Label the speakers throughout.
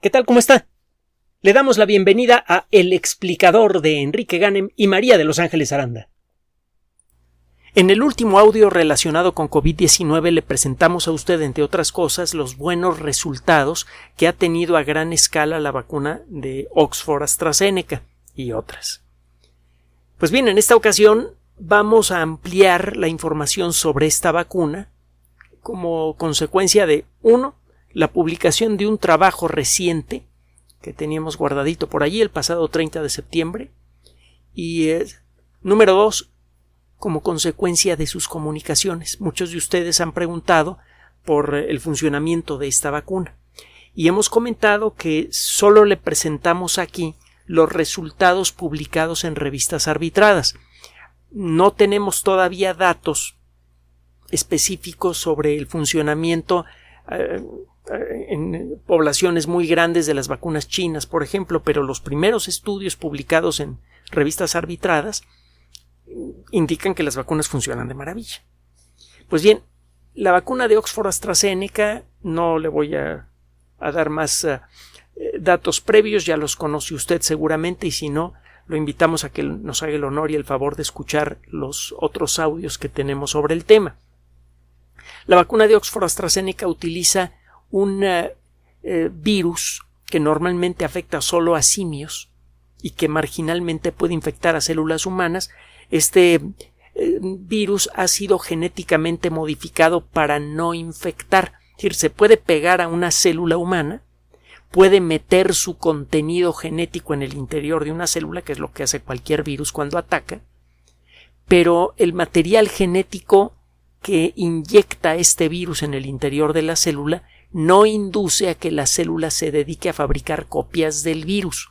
Speaker 1: ¿Qué tal? ¿Cómo está? Le damos la bienvenida a El explicador de Enrique Ganem y María de Los Ángeles Aranda. En el último audio relacionado con COVID-19 le presentamos a usted, entre otras cosas, los buenos resultados que ha tenido a gran escala la vacuna de Oxford AstraZeneca y otras. Pues bien, en esta ocasión vamos a ampliar la información sobre esta vacuna como consecuencia de uno la publicación de un trabajo reciente que teníamos guardadito por allí el pasado 30 de septiembre y eh, número dos como consecuencia de sus comunicaciones. Muchos de ustedes han preguntado por el funcionamiento de esta vacuna y hemos comentado que solo le presentamos aquí los resultados publicados en revistas arbitradas. No tenemos todavía datos específicos sobre el funcionamiento eh, en poblaciones muy grandes de las vacunas chinas, por ejemplo, pero los primeros estudios publicados en revistas arbitradas indican que las vacunas funcionan de maravilla. Pues bien, la vacuna de Oxford AstraZeneca no le voy a, dar más eh, datos previos, ya los conoce usted seguramente y si no, lo invitamos a que nos haga el honor y el favor de escuchar los otros audios que tenemos sobre el tema. La vacuna de Oxford AstraZeneca utiliza un eh, eh, virus que normalmente afecta solo a simios y que marginalmente puede infectar a células humanas, este eh, virus ha sido genéticamente modificado para no infectar. Es decir, se puede pegar a una célula humana, puede meter su contenido genético en el interior de una célula, que es lo que hace cualquier virus cuando ataca, pero el material genético que inyecta este virus en el interior de la célula no induce a que la célula se dedique a fabricar copias del virus.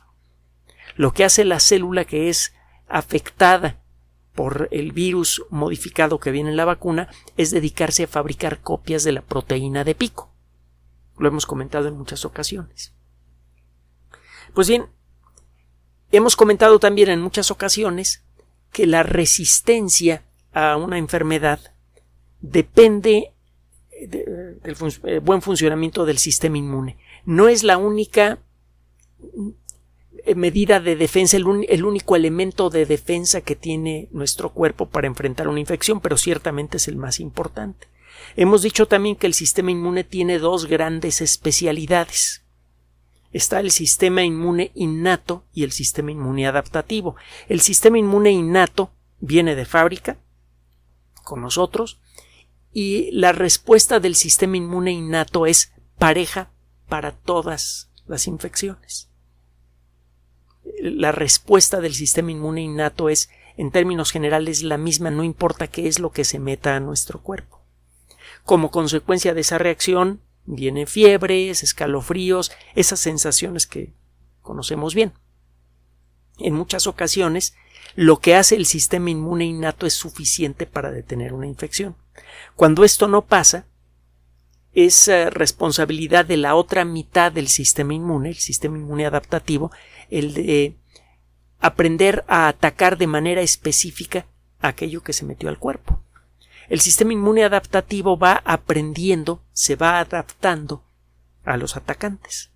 Speaker 1: Lo que hace la célula que es afectada por el virus modificado que viene en la vacuna es dedicarse a fabricar copias de la proteína de pico. Lo hemos comentado en muchas ocasiones. Pues bien, hemos comentado también en muchas ocasiones que la resistencia a una enfermedad depende del eh, buen funcionamiento del sistema inmune. No es la única eh, medida de defensa, el, único elemento de defensa que tiene nuestro cuerpo para enfrentar una infección, pero ciertamente es el más importante. Hemos dicho también que el sistema inmune tiene dos grandes especialidades. Está el sistema inmune innato y el sistema inmune adaptativo. El sistema inmune innato viene de fábrica con nosotros y la respuesta del sistema inmune innato es pareja para todas las infecciones. La respuesta del sistema inmune innato es, en términos generales, la misma, no importa qué es lo que se meta a nuestro cuerpo. Como consecuencia de esa reacción, vienen fiebres, escalofríos, esas sensaciones que conocemos bien. En muchas ocasiones, lo que hace el sistema inmune innato es suficiente para detener una infección. Cuando esto no pasa, es eh, responsabilidad de la otra mitad del sistema inmune, el sistema inmune adaptativo, el de aprender a atacar de manera específica aquello que se metió al cuerpo. El sistema inmune adaptativo va aprendiendo, se va adaptando a los atacantes.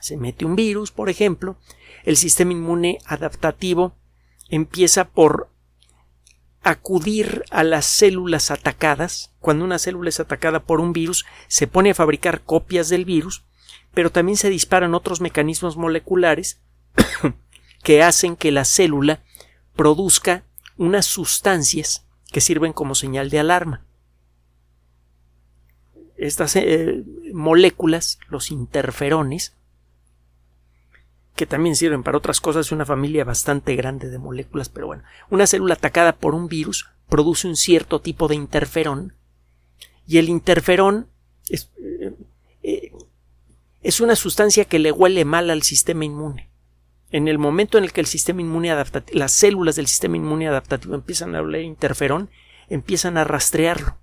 Speaker 1: Se mete un virus, por ejemplo, el sistema inmune adaptativo empieza por acudir a las células atacadas. Cuando una célula es atacada por un virus, se pone a fabricar copias del virus, pero también se disparan otros mecanismos moleculares que hacen que la célula produzca unas sustancias que sirven como señal de alarma. Estas eh, moléculas, los interferones, que también sirven para otras cosas, una familia bastante grande de moléculas, pero bueno, una célula atacada por un virus produce un cierto tipo de interferón y el interferón es, eh, eh, es una sustancia que le huele mal al sistema inmune. En el momento en el que el sistema inmune adaptativo, las células del sistema inmune adaptativo empiezan a oler interferón, empiezan a rastrearlo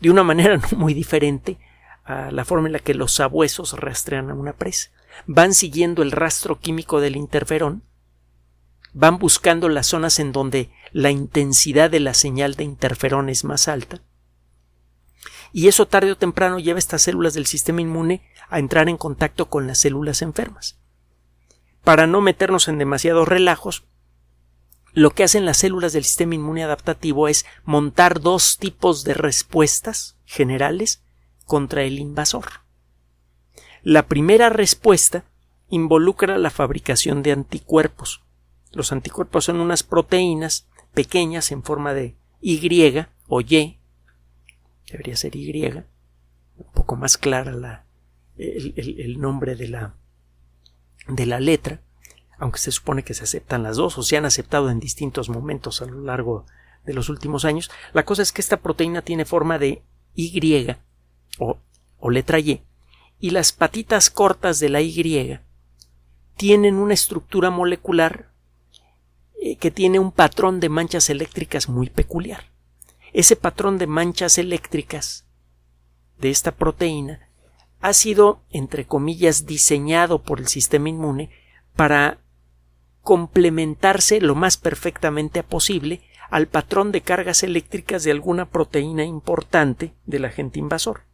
Speaker 1: de una manera no muy diferente a la forma en la que los sabuesos rastrean a una presa van siguiendo el rastro químico del interferón, van buscando las zonas en donde la intensidad de la señal de interferón es más alta, y eso tarde o temprano lleva a estas células del sistema inmune a entrar en contacto con las células enfermas. Para no meternos en demasiados relajos, lo que hacen las células del sistema inmune adaptativo es montar dos tipos de respuestas generales contra el invasor. La primera respuesta involucra la fabricación de anticuerpos. Los anticuerpos son unas proteínas pequeñas en forma de Y o Y, debería ser Y, un poco más clara la, el, nombre de la, de la letra, aunque se supone que se aceptan las dos o se han aceptado en distintos momentos a lo largo de los últimos años. La cosa es que esta proteína tiene forma de Y o, o letra Y y las patitas cortas de la Y tienen una estructura molecular eh, que tiene un patrón de manchas eléctricas muy peculiar. Ese patrón de manchas eléctricas de esta proteína ha sido, entre comillas, diseñado por el sistema inmune para complementarse lo más perfectamente posible al patrón de cargas eléctricas de alguna proteína importante del agente invasor.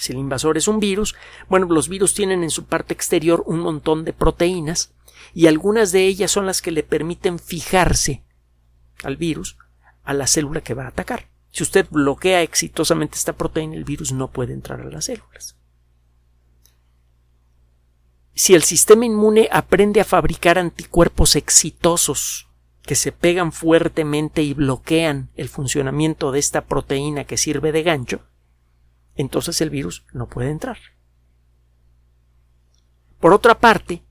Speaker 1: Si el invasor es un virus, bueno, los virus tienen en su parte exterior un montón de proteínas y algunas de ellas son las que le permiten fijarse al virus a la célula que va a atacar. Si usted bloquea exitosamente esta proteína, el virus no puede entrar a las células. Si el sistema inmune aprende a fabricar anticuerpos exitosos que se pegan fuertemente y bloquean el funcionamiento de esta proteína que sirve de gancho, entonces el virus no puede entrar. Por otra parte,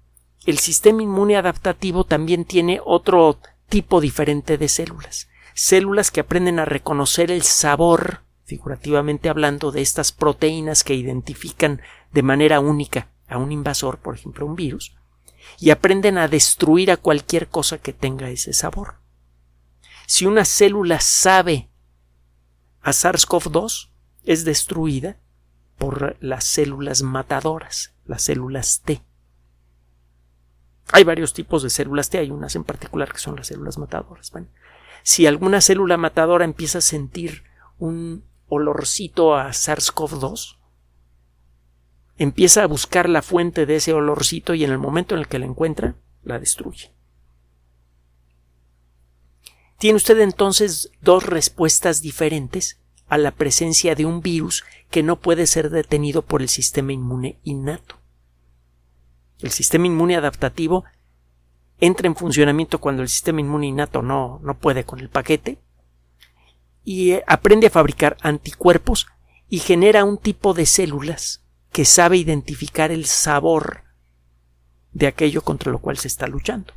Speaker 1: el sistema inmune adaptativo también tiene otro tipo diferente de células. Células que aprenden a reconocer el sabor, figurativamente hablando, de estas proteínas que identifican de manera única a un invasor, por ejemplo, un virus, y aprenden a destruir a cualquier cosa que tenga ese sabor. Si una célula sabe a SARS-CoV-2, es destruida por las células matadoras, las células T. Hay varios tipos de células T, hay unas en particular que son las células matadoras. si alguna célula matadora empieza a sentir un olorcito a SARS-CoV-2, empieza a buscar la fuente de ese olorcito y en el momento en el que la encuentra, la destruye. Tiene usted entonces dos respuestas diferentes a la presencia de un virus que no puede ser detenido por el sistema inmune innato. El sistema inmune adaptativo entra en funcionamiento cuando el sistema inmune innato no, no puede con el paquete y eh, aprende a fabricar anticuerpos y genera un tipo de células que sabe identificar el sabor de aquello contra lo cual se está luchando.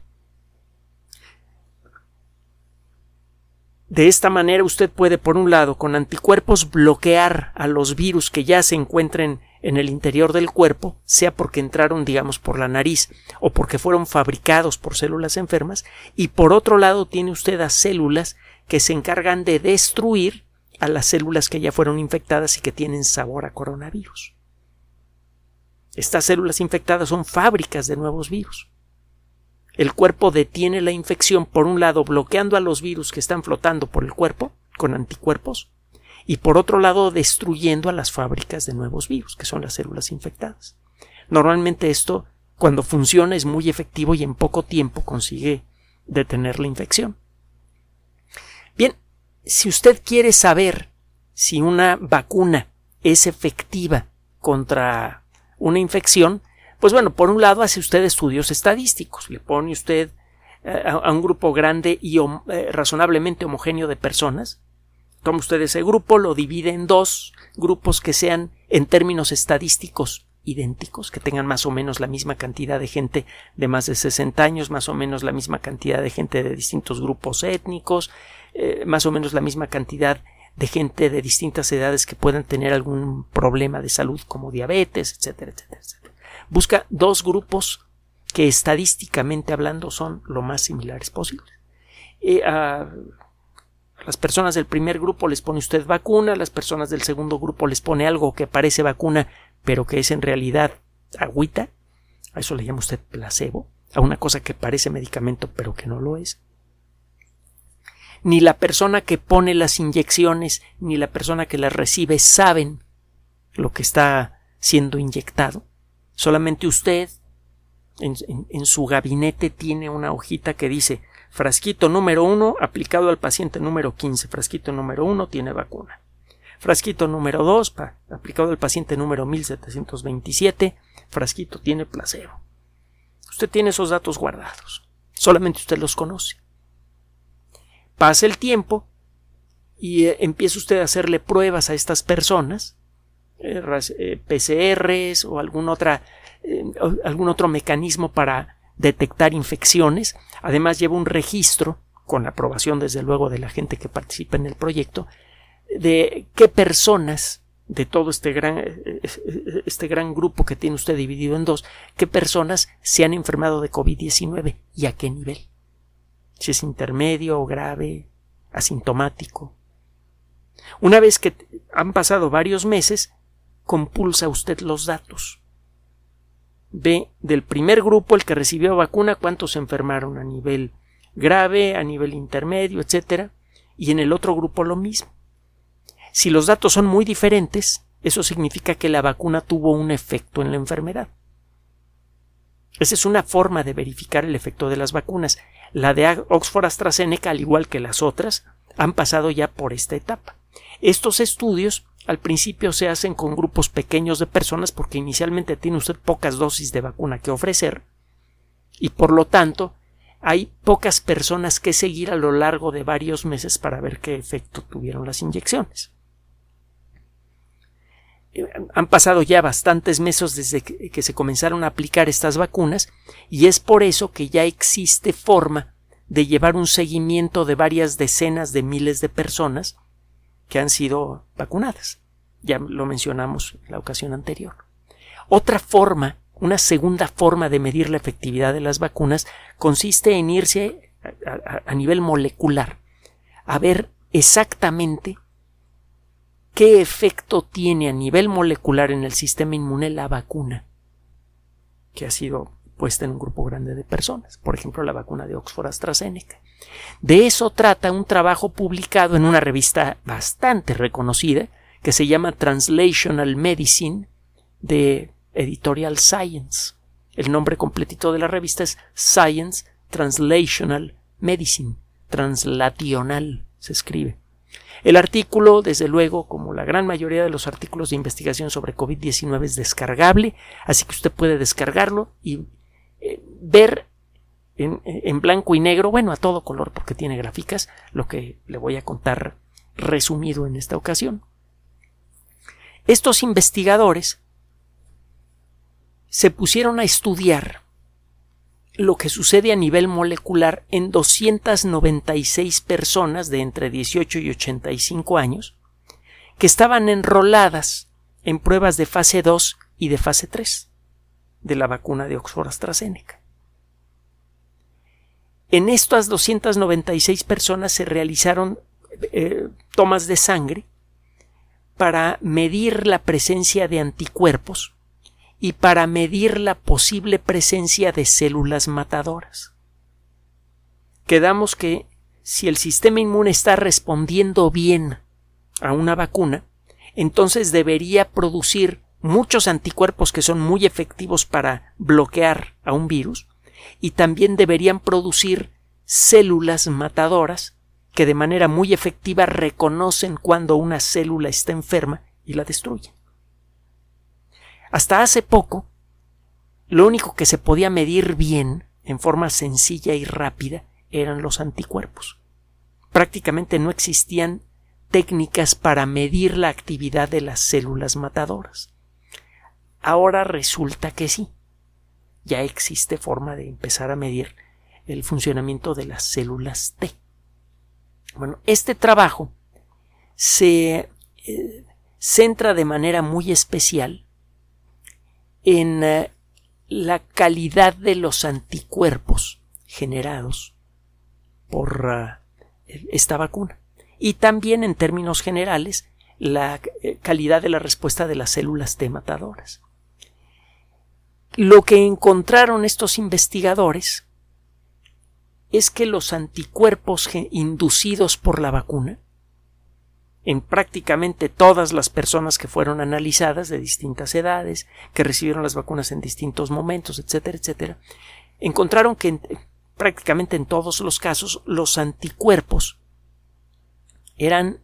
Speaker 1: De esta manera usted puede, por un lado, con anticuerpos bloquear a los virus que ya se encuentren en el interior del cuerpo, sea porque entraron, digamos, por la nariz o porque fueron fabricados por células enfermas, y por otro lado tiene usted a células que se encargan de destruir a las células que ya fueron infectadas y que tienen sabor a coronavirus. Estas células infectadas son fábricas de nuevos virus. El cuerpo detiene la infección, por un lado, bloqueando a los virus que están flotando por el cuerpo, con anticuerpos, y por otro lado destruyendo a las fábricas de nuevos virus, que son las células infectadas. Normalmente esto, cuando funciona, es muy efectivo y en poco tiempo consigue detener la infección. Bien, si usted quiere saber si una vacuna es efectiva contra una infección, pues bueno, por un lado hace usted estudios estadísticos, le pone usted eh, a, un grupo grande y eh, razonablemente homogéneo de personas, Toma usted ese grupo, lo divide en dos grupos que sean en términos estadísticos idénticos, que tengan más o menos la misma cantidad de gente de más de 60 años, más o menos la misma cantidad de gente de distintos grupos étnicos, eh, más o menos la misma cantidad de gente de distintas edades que puedan tener algún problema de salud como diabetes, etcétera, etcétera, etcétera. Busca dos grupos que estadísticamente hablando son lo más similares posibles. Eh, las personas del primer grupo les pone usted vacuna, las personas del segundo grupo les pone algo que parece vacuna, pero que es en realidad agüita. A eso le llama usted placebo, a una cosa que parece medicamento, pero que no lo es. Ni la persona que pone las inyecciones, ni la persona que las recibe saben lo que está siendo inyectado. Solamente usted en, su gabinete tiene una hojita que dice frasquito número uno aplicado al paciente número 15. Frasquito número uno tiene vacuna. Frasquito número dos aplicado al paciente número 1727. Frasquito tiene placebo. Usted tiene esos datos guardados. Solamente usted los conoce. Pasa el tiempo y eh, empieza usted a hacerle pruebas a estas personas, eh, eh, PCRs o algún, otra, algún otro mecanismo para detectar infecciones. Además lleva un registro, con la aprobación desde luego de la gente que participa en el proyecto, de qué personas de todo este gran, este gran grupo que tiene usted dividido en dos, qué personas se han enfermado de COVID-19 y a qué nivel. Si es intermedio o grave, asintomático. Una vez que han pasado varios meses, compulsa usted los datos. Ve del primer grupo, el que recibió vacuna, cuántos se enfermaron a nivel grave, a nivel intermedio, etcétera, y en el otro grupo lo mismo. Si los datos son muy diferentes, eso significa que la vacuna tuvo un efecto en la enfermedad. Esa es una forma de verificar el efecto de las vacunas. La de Oxford AstraZeneca, al igual que las otras, han pasado ya por esta etapa. Estos estudios al principio se hacen con grupos pequeños de personas porque inicialmente tiene usted pocas dosis de vacuna que ofrecer y por lo tanto hay pocas personas que seguir a lo largo de varios meses para ver qué efecto tuvieron las inyecciones. Eh, han pasado ya bastantes meses desde que se comenzaron a aplicar estas vacunas y es por eso que ya existe forma de llevar un seguimiento de varias decenas de miles de personas que han sido vacunadas. Ya lo mencionamos en la ocasión anterior. Otra forma, una segunda forma de medir la efectividad de las vacunas consiste en irse a, nivel molecular a ver exactamente qué efecto tiene a nivel molecular en el sistema inmune la vacuna que ha sido puesta en un grupo grande de personas, por ejemplo la vacuna de Oxford AstraZeneca. De eso trata un trabajo publicado en una revista bastante reconocida que se llama Translational Medicine de Editorial Science. El nombre completito de la revista es Science Translational Medicine. Translacional se escribe. El artículo, desde luego, como la gran mayoría de los artículos de investigación sobre COVID-19 es descargable, así que usted puede descargarlo y eh, ver en, blanco y negro, bueno, a todo color porque tiene gráficas, lo que le voy a contar resumido en esta ocasión. Estos investigadores se pusieron a estudiar lo que sucede a nivel molecular en 296 personas de entre 18 y 85 años que estaban enroladas en pruebas de fase 2 y de fase 3 de la vacuna de Oxford AstraZeneca. En estas 296 personas se realizaron eh, tomas de sangre para medir la presencia de anticuerpos y para medir la posible presencia de células matadoras. Quedamos que si el sistema inmune está respondiendo bien a una vacuna, entonces debería producir muchos anticuerpos que son muy efectivos para bloquear a un virus y también deberían producir células matadoras que de manera muy efectiva reconocen cuando una célula está enferma y la destruyen. Hasta hace poco, lo único que se podía medir bien, en forma sencilla y rápida, eran los anticuerpos. Prácticamente no existían técnicas para medir la actividad de las células matadoras. Ahora resulta que sí ya existe forma de empezar a medir el funcionamiento de las células T. Bueno, este trabajo se eh, centra de manera muy especial en eh, la calidad de los anticuerpos generados por eh, esta vacuna y también en términos generales la calidad de la respuesta de las células T matadoras. Lo que encontraron estos investigadores es que los anticuerpos inducidos por la vacuna en prácticamente todas las personas que fueron analizadas de distintas edades, que recibieron las vacunas en distintos momentos, etcétera, etcétera, encontraron que prácticamente en todos los casos los anticuerpos eran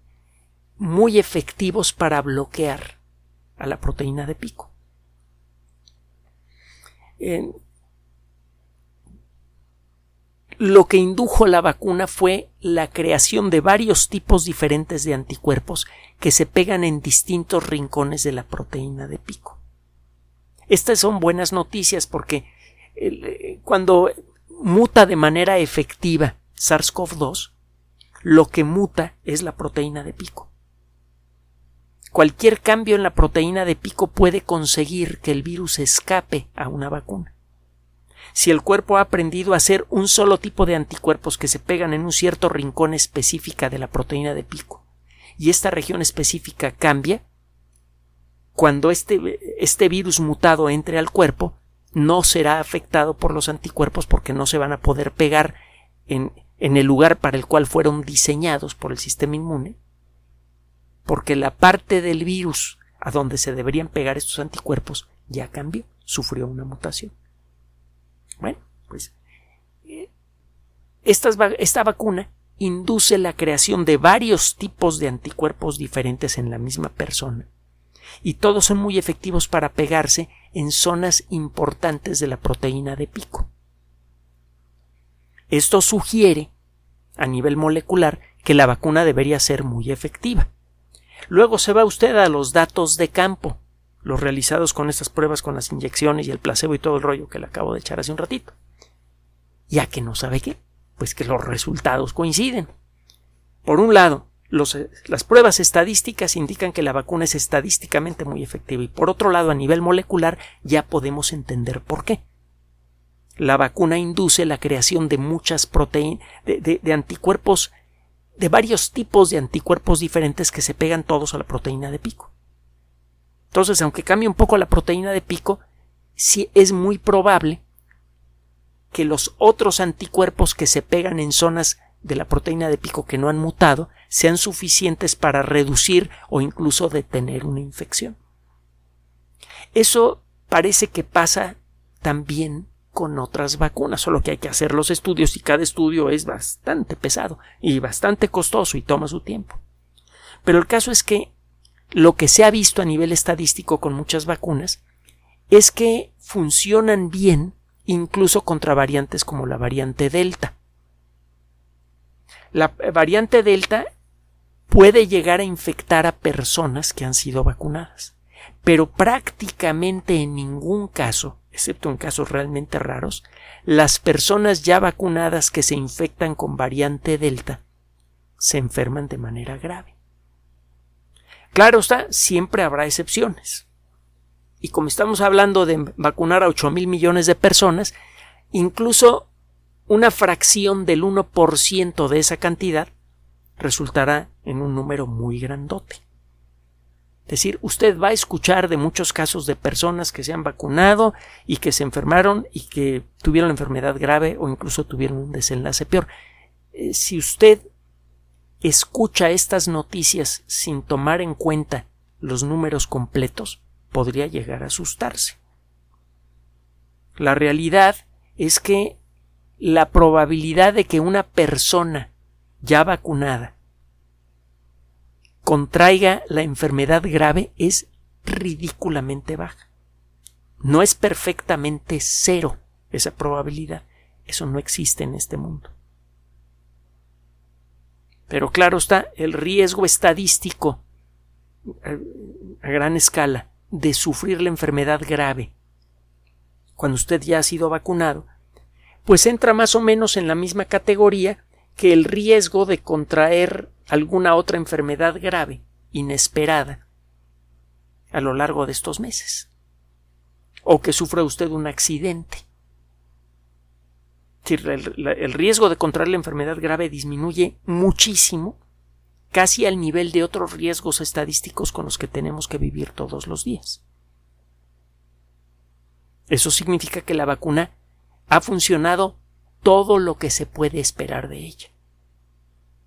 Speaker 1: muy efectivos para bloquear a la proteína de pico. Lo que indujo la vacuna fue la creación de varios tipos diferentes de anticuerpos que se pegan en distintos rincones de la proteína de pico. Estas son buenas noticias porque eh, cuando muta de manera efectiva SARS-CoV-2, lo que muta es la proteína de pico. Cualquier cambio en la proteína de pico puede conseguir que el virus escape a una vacuna. Si el cuerpo ha aprendido a hacer un solo tipo de anticuerpos que se pegan en un cierto rincón específica de la proteína de pico, y esta región específica cambia, cuando este, este virus mutado entre al cuerpo, no será afectado por los anticuerpos porque no se van a poder pegar en, en el lugar para el cual fueron diseñados por el sistema inmune, porque la parte del virus a donde se deberían pegar estos anticuerpos ya cambió, sufrió una mutación. Bueno, pues eh, esta vacuna induce la creación de varios tipos de anticuerpos diferentes en la misma persona y todos son muy efectivos para pegarse en zonas importantes de la proteína de pico. Esto sugiere, a nivel molecular, que la vacuna debería ser muy efectiva. Luego se va usted a los datos de campo, los realizados con estas pruebas con las inyecciones y el placebo y todo el rollo que le acabo de echar hace un ratito. Ya que no sabe qué, pues que los resultados coinciden. Por un lado, las pruebas estadísticas indican que la vacuna es estadísticamente muy efectiva y por otro lado, a nivel molecular, ya podemos entender por qué. La vacuna induce la creación de muchas proteínas, de anticuerpos, de varios tipos de anticuerpos diferentes que se pegan todos a la proteína de pico. Entonces, aunque cambie un poco la proteína de pico, sí es muy probable que los otros anticuerpos que se pegan en zonas de la proteína de pico que no han mutado sean suficientes para reducir o incluso detener una infección. Eso parece que pasa también con otras vacunas, solo que hay que hacer los estudios y cada estudio es bastante pesado y bastante costoso y toma su tiempo. Pero el caso es que lo que se ha visto a nivel estadístico con muchas vacunas es que funcionan bien incluso contra variantes como la variante Delta. La variante Delta puede llegar a infectar a personas que han sido vacunadas, pero prácticamente en ningún caso, excepto en casos realmente raros, las personas ya vacunadas que se infectan con variante Delta se enferman de manera grave. Claro está, siempre habrá excepciones. Y como estamos hablando de vacunar a 8 mil millones de personas, incluso una fracción del 1% de esa cantidad resultará en un número muy grandote. Decir, usted va a escuchar de muchos casos de personas que se han vacunado y que se enfermaron y que tuvieron la enfermedad grave o incluso tuvieron un desenlace peor. Eh, si usted escucha estas noticias sin tomar en cuenta los números completos, podría llegar a asustarse. La realidad es que la probabilidad de que una persona ya vacunada contraiga la enfermedad grave es ridículamente baja. No es perfectamente cero esa probabilidad. Eso no existe en este mundo. Pero claro está, el riesgo estadístico a gran escala de sufrir la enfermedad grave cuando usted ya ha sido vacunado pues entra más o menos en la misma categoría que el riesgo de contraer alguna otra enfermedad grave, inesperada, a lo largo de estos meses. O que sufra usted un accidente. El, riesgo de contraer la enfermedad grave disminuye muchísimo, casi al nivel de otros riesgos estadísticos con los que tenemos que vivir todos los días. Eso significa que la vacuna ha funcionado todo lo que se puede esperar de ella.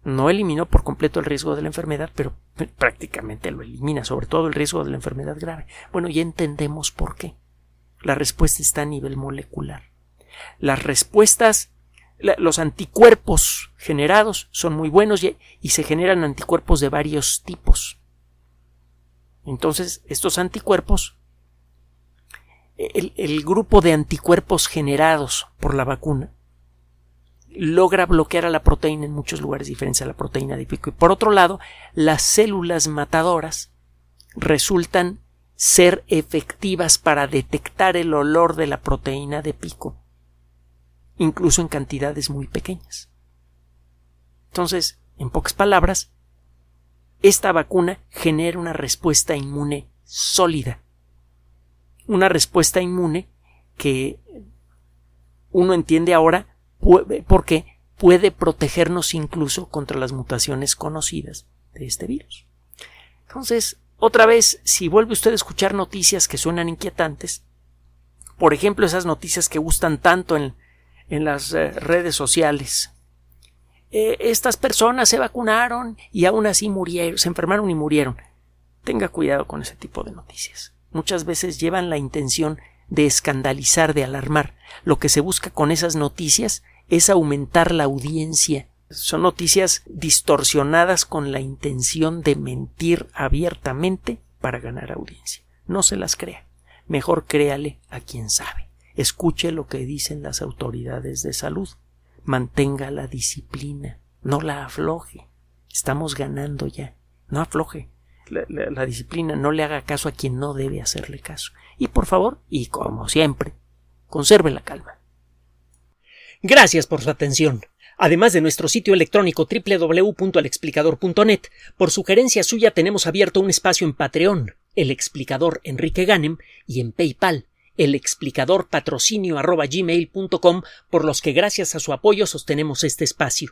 Speaker 1: No eliminó por completo el riesgo de la enfermedad, pero prácticamente lo elimina, sobre todo el riesgo de la enfermedad grave. Bueno, ya entendemos por qué. La respuesta está a nivel molecular. Las respuestas, los anticuerpos generados son muy buenos y, se generan anticuerpos de varios tipos. Entonces, estos anticuerpos, el, el grupo de anticuerpos generados por la vacuna, logra bloquear a la proteína en muchos lugares diferentes a la proteína de pico. Y por otro lado, las células matadoras resultan ser efectivas para detectar el olor de la proteína de pico, incluso en cantidades muy pequeñas. Entonces, en pocas palabras, esta vacuna genera una respuesta inmune sólida. Una respuesta inmune que uno entiende ahora porque puede protegernos incluso contra las mutaciones conocidas de este virus. Entonces, otra vez, si vuelve usted a escuchar noticias que suenan inquietantes, por ejemplo, esas noticias que gustan tanto en, las eh, redes sociales, eh, estas personas se vacunaron y aún así murieron, se enfermaron y murieron. Tenga cuidado con ese tipo de noticias. Muchas veces llevan la intención de escandalizar, de alarmar. Lo que se busca con esas noticias es aumentar la audiencia. Son noticias distorsionadas con la intención de mentir abiertamente para ganar audiencia. No se las crea. Mejor créale a quien sabe. Escuche lo que dicen las autoridades de salud. Mantenga la disciplina. No la afloje. Estamos ganando ya. No afloje. La, disciplina no le haga caso a quien no debe hacerle caso. Y por favor, y como siempre, conserve la calma. Gracias por su atención. Además de nuestro sitio electrónico www.alexplicador.net, por sugerencia suya tenemos abierto un espacio en Patreon, el explicador Enrique Ganem, y en PayPal, el explicador patrocinio por los que gracias a su apoyo sostenemos este espacio.